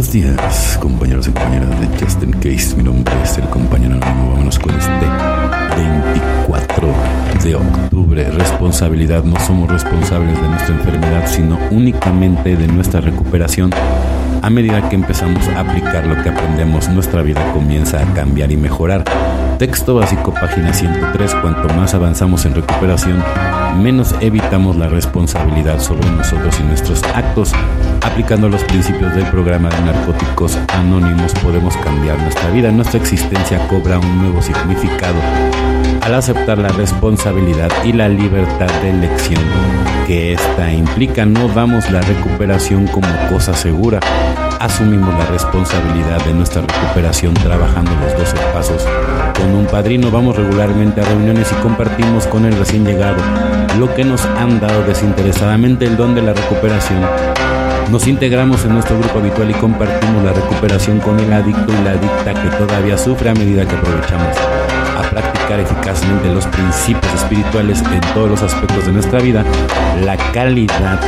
Buenos días, compañeros y compañeras de Justin Case. Mi nombre es el compañero anónimo. Vámonos con este 24 de octubre. Responsabilidad. No somos responsables de nuestra enfermedad, sino únicamente de nuestra recuperación. A medida que empezamos a aplicar lo que aprendemos, nuestra vida comienza a cambiar y mejorar. Texto básico, página 103. Cuanto más avanzamos en recuperación, menos evitamos la responsabilidad sobre nosotros y nuestros actos. Aplicando los principios del programa de narcóticos anónimos podemos cambiar nuestra vida. Nuestra existencia cobra un nuevo significado al aceptar la responsabilidad y la libertad de elección que esta implica. No damos la recuperación como cosa segura. Asumimos la responsabilidad de nuestra recuperación trabajando los 12 pasos. Con un padrino vamos regularmente a reuniones y compartimos con el recién llegado lo que nos han dado desinteresadamente el don de la recuperación nos integramos en nuestro grupo habitual y compartimos la recuperación con el adicto y la adicta que todavía sufre a medida que aprovechamos a practicar eficazmente los principios espirituales en todos los aspectos de nuestra vida. La calidad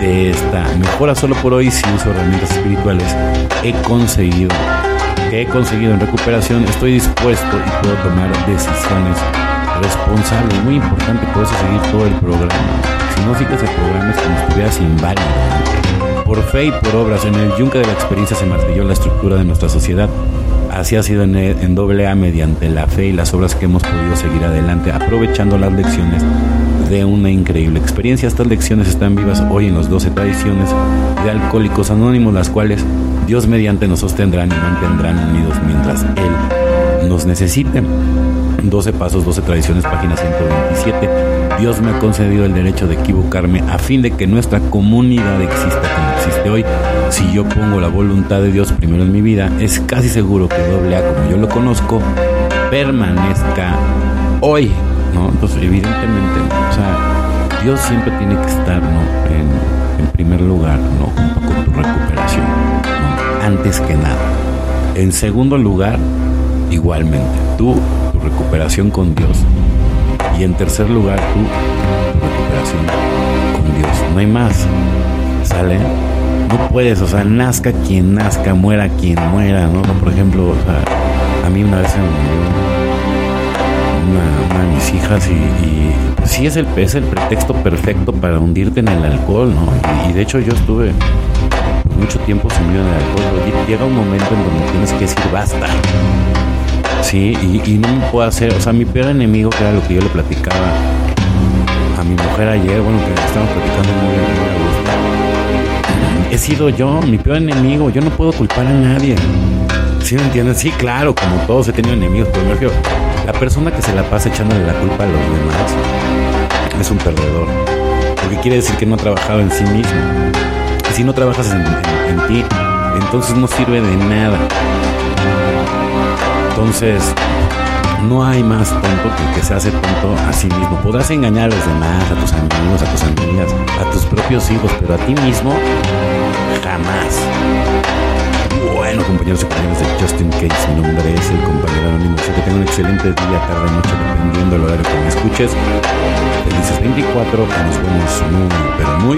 de esta mejora solo por hoy si uso herramientas espirituales. He conseguido que he conseguido en recuperación, estoy dispuesto y puedo tomar decisiones responsables. Muy importante, por eso seguir todo el programa. Si no sigues el programa es como si estuvieras inválido por fe y por obras. En el yunque de la experiencia se martilló la estructura de nuestra sociedad. Así ha sido en, doble A mediante la fe y las obras que hemos podido seguir adelante, aprovechando las lecciones de una increíble experiencia. Estas lecciones están vivas hoy en los 12 tradiciones de Alcohólicos Anónimos, las cuales Dios mediante nos sostendrán y mantendrán unidos mientras Él nos necesite. 12 pasos, 12 tradiciones, página 127. Dios me ha concedido el derecho de equivocarme a fin de que nuestra comunidad exista como existe hoy. Si yo pongo la voluntad de Dios primero en mi vida, es casi seguro que doble A, como yo lo conozco, permanezca hoy. ¿no? Entonces, evidentemente, Dios siempre tiene que estar ¿no? en, primer lugar, ¿no? junto con tu recuperación, antes que nada. En segundo lugar, igualmente, tú recuperación con Dios. Y en tercer lugar, tu recuperación con Dios. No hay más. ¿Sale? No puedes, o sea, nazca quien nazca, muera quien muera, ¿no? Por ejemplo, a mí una vez me una, de hijas y, y pues sí es el, es el pretexto perfecto para hundirte en el alcohol, ¿no? Y, de hecho yo estuve mucho tiempo sumido en el alcohol. Llega un momento en donde tienes que decir basta. Sí, y, no me puedo hacer, o sea, mi peor enemigo, que era lo que yo le platicaba a mi mujer ayer, bueno, que estamos platicando muy, muy a He sido yo, mi peor enemigo, yo no puedo culpar a nadie. ¿Sí me entiendes? Sí, claro, como todos he tenido enemigos, pero me refiero, la persona que se la pasa echándole la culpa a los demás es un perdedor. Porque quiere decir que no ha trabajado en sí mismo. Y si no trabajas en ti, entonces no sirve de nada. Entonces, no hay más tonto que el que se hace tonto a sí mismo. Podrás engañar a los demás, a tus amigos, a tus amigas, a tus propios hijos, pero a ti mismo jamás. Bueno, compañeros y compañeras de Justin Case, mi nombre es el compañero anónimo. Que tengan un excelente día, tarde, noche, dependiendo del horario que me escuches. Felices 24, que nos vemos muy, pero muy.